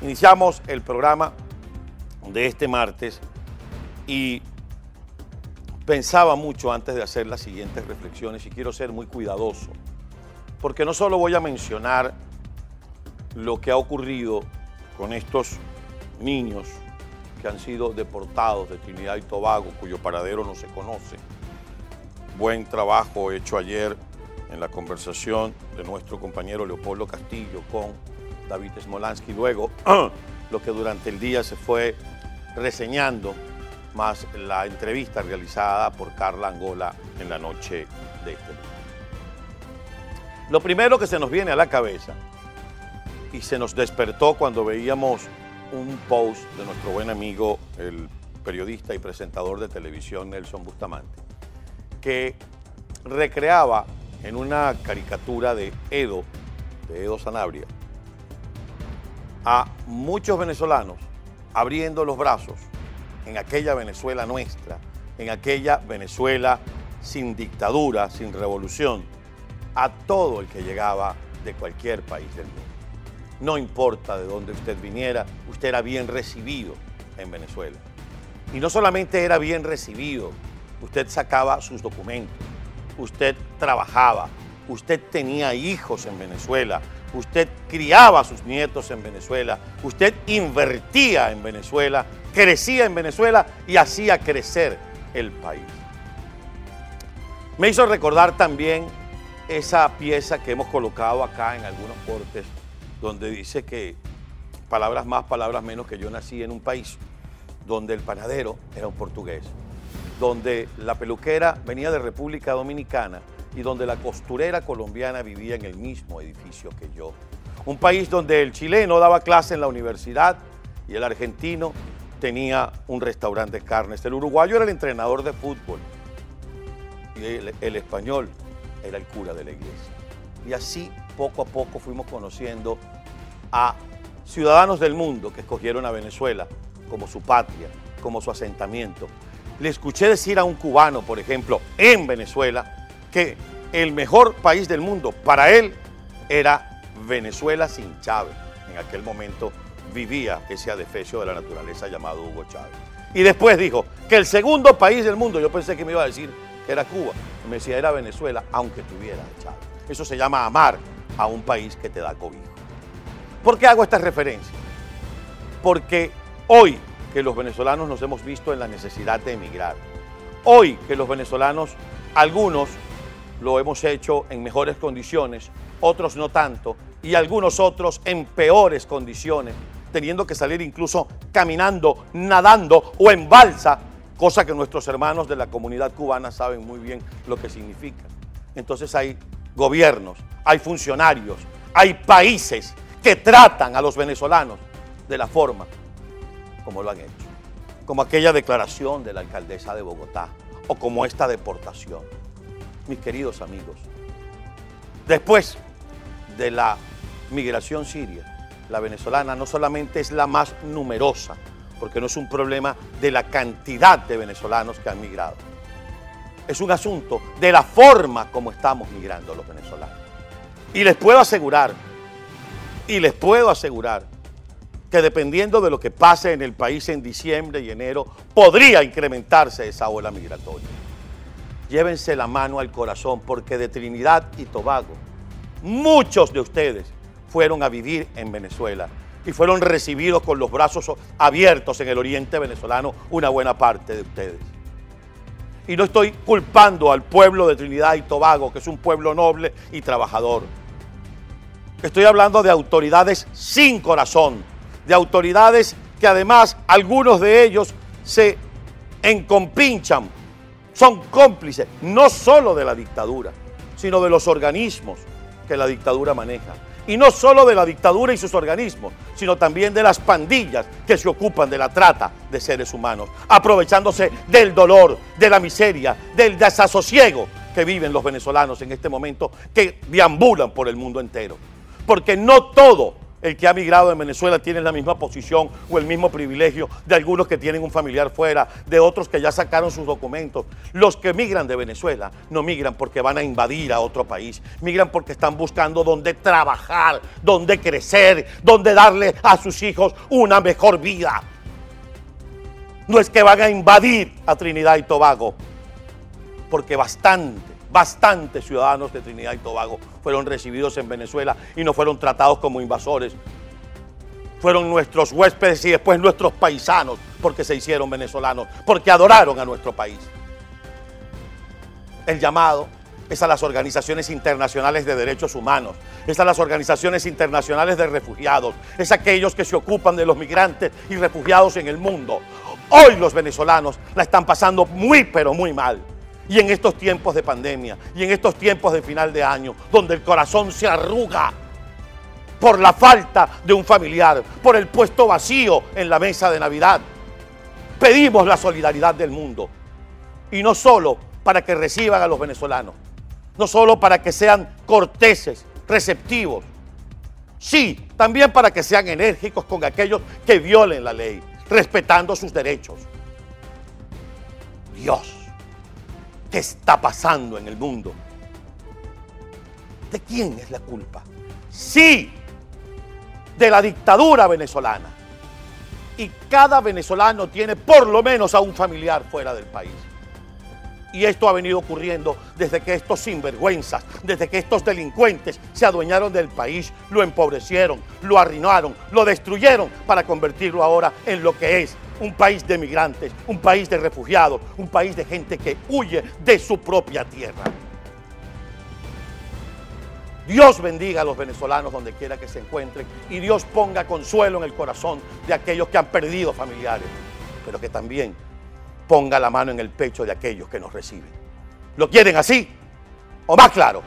Iniciamos el programa de este martes y pensaba mucho antes de hacer las siguientes reflexiones y quiero ser muy cuidadoso, porque no solo voy a mencionar lo que ha ocurrido con estos niños que han sido deportados de Trinidad y Tobago, cuyo paradero no se conoce. Buen trabajo hecho ayer en la conversación de nuestro compañero Leopoldo Castillo con David Smolansky. Luego, lo que durante el día se fue reseñando, más la entrevista realizada por Carla Angola en la noche de este día. Lo primero que se nos viene a la cabeza y se nos despertó cuando veíamos un post de nuestro buen amigo, el periodista y presentador de televisión Nelson Bustamante, que recreaba en una caricatura de Edo, de Edo Sanabria, a muchos venezolanos abriendo los brazos en aquella Venezuela nuestra, en aquella Venezuela sin dictadura, sin revolución, a todo el que llegaba de cualquier país del mundo. No importa de dónde usted viniera, usted era bien recibido en Venezuela. Y no solamente era bien recibido, usted sacaba sus documentos, usted trabajaba, usted tenía hijos en Venezuela, usted criaba a sus nietos en Venezuela, usted invertía en Venezuela, crecía en Venezuela y hacía crecer el país. Me hizo recordar también esa pieza que hemos colocado acá en algunos cortes, donde dice que palabras más, palabras menos, que yo nací en un país donde el panadero era un portugués, donde la peluquera venía de República Dominicana y donde la costurera colombiana vivía en el mismo edificio que yo. Un país donde el chileno daba clase en la universidad y el argentino tenía un restaurante de carnes. El uruguayo era el entrenador de fútbol y el, español era el cura de la iglesia. Y así poco a poco fuimos conociendo a ciudadanos del mundo que escogieron a Venezuela como su patria, como su asentamiento. Le escuché decir a un cubano, por ejemplo, en Venezuela, el mejor país del mundo para él era Venezuela sin Chávez. En aquel momento vivía ese adefesio de la naturaleza llamado Hugo Chávez. Y después dijo que el segundo país del mundo, yo pensé que me iba a decir que era Cuba, me decía era Venezuela, aunque tuviera Chávez. Eso se llama amar a un país que te da cobijo. ¿Por qué hago esta referencia? Porque hoy que los venezolanos nos hemos visto en la necesidad de emigrar, hoy que los venezolanos, algunos lo hemos hecho en mejores condiciones, otros no tanto, y algunos otros en peores condiciones, teniendo que salir incluso caminando, nadando o en balsa, cosa que nuestros hermanos de la comunidad cubana saben muy bien lo que significa. Entonces hay gobiernos, hay funcionarios, hay países que tratan a los venezolanos de la forma como lo han hecho, como aquella declaración de la alcaldesa de Bogotá o como esta deportación. Mis queridos amigos, después de la migración siria, la venezolana no solamente es la más numerosa, porque no es un problema de la cantidad de venezolanos que han migrado, es un asunto de la forma como estamos migrando los venezolanos. Y les puedo asegurar, y les puedo asegurar, que dependiendo de lo que pase en el país en diciembre y enero, podría incrementarse esa ola migratoria. Llévense la mano al corazón porque de Trinidad y Tobago, muchos de ustedes fueron a vivir en Venezuela y fueron recibidos con los brazos abiertos en el oriente venezolano una buena parte de ustedes. Y no estoy culpando al pueblo de Trinidad y Tobago, que es un pueblo noble y trabajador. Estoy hablando de autoridades sin corazón, de autoridades que además algunos de ellos se encompinchan, son cómplices no solo de la dictadura, sino de los organismos que la dictadura maneja. Y no solo de la dictadura y sus organismos, sino también de las pandillas que se ocupan de la trata de seres humanos, aprovechándose del dolor, de la miseria, del desasosiego que viven los venezolanos en este momento, que deambulan por el mundo entero. Porque no todo el que ha migrado de Venezuela tiene la misma posición o el mismo privilegio de algunos que tienen un familiar fuera, de otros que ya sacaron sus documentos. Los que migran de Venezuela no migran porque van a invadir a otro país, migran porque están buscando dónde trabajar, dónde crecer, dónde darle a sus hijos una mejor vida. No es que van a invadir a Trinidad y Tobago, porque bastante, bastantes ciudadanos de Trinidad y Tobago fueron recibidos en Venezuela y no fueron tratados como invasores. Fueron nuestros huéspedes y después nuestros paisanos porque se hicieron venezolanos, porque adoraron a nuestro país. El llamado es a las organizaciones internacionales de derechos humanos, es a las organizaciones internacionales de refugiados, es a aquellos que se ocupan de los migrantes y refugiados en el mundo. Hoy los venezolanos la están pasando muy, pero muy mal. Y en estos tiempos de pandemia y en estos tiempos de final de año, donde el corazón se arruga por la falta de un familiar, por el puesto vacío en la mesa de Navidad, pedimos la solidaridad del mundo. Y no solo para que reciban a los venezolanos, no solo para que sean corteses, receptivos, sí, también para que sean enérgicos con aquellos que violen la ley, respetando sus derechos. Dios ¿Qué está pasando en el mundo? ¿De quién es la culpa? Sí, de la dictadura venezolana. Y cada venezolano tiene por lo menos a un familiar fuera del país. Y esto ha venido ocurriendo desde que estos sinvergüenzas, desde que estos delincuentes se adueñaron del país, lo empobrecieron, lo arruinaron, lo destruyeron para convertirlo ahora en lo que es un país de migrantes, un país de refugiados, un país de gente que huye de su propia tierra. Dios bendiga a los venezolanos donde quiera que se encuentren y Dios ponga consuelo en el corazón de aquellos que han perdido familiares, pero que también ponga la mano en el pecho de aquellos que nos reciben. ¿Lo quieren así o más claro?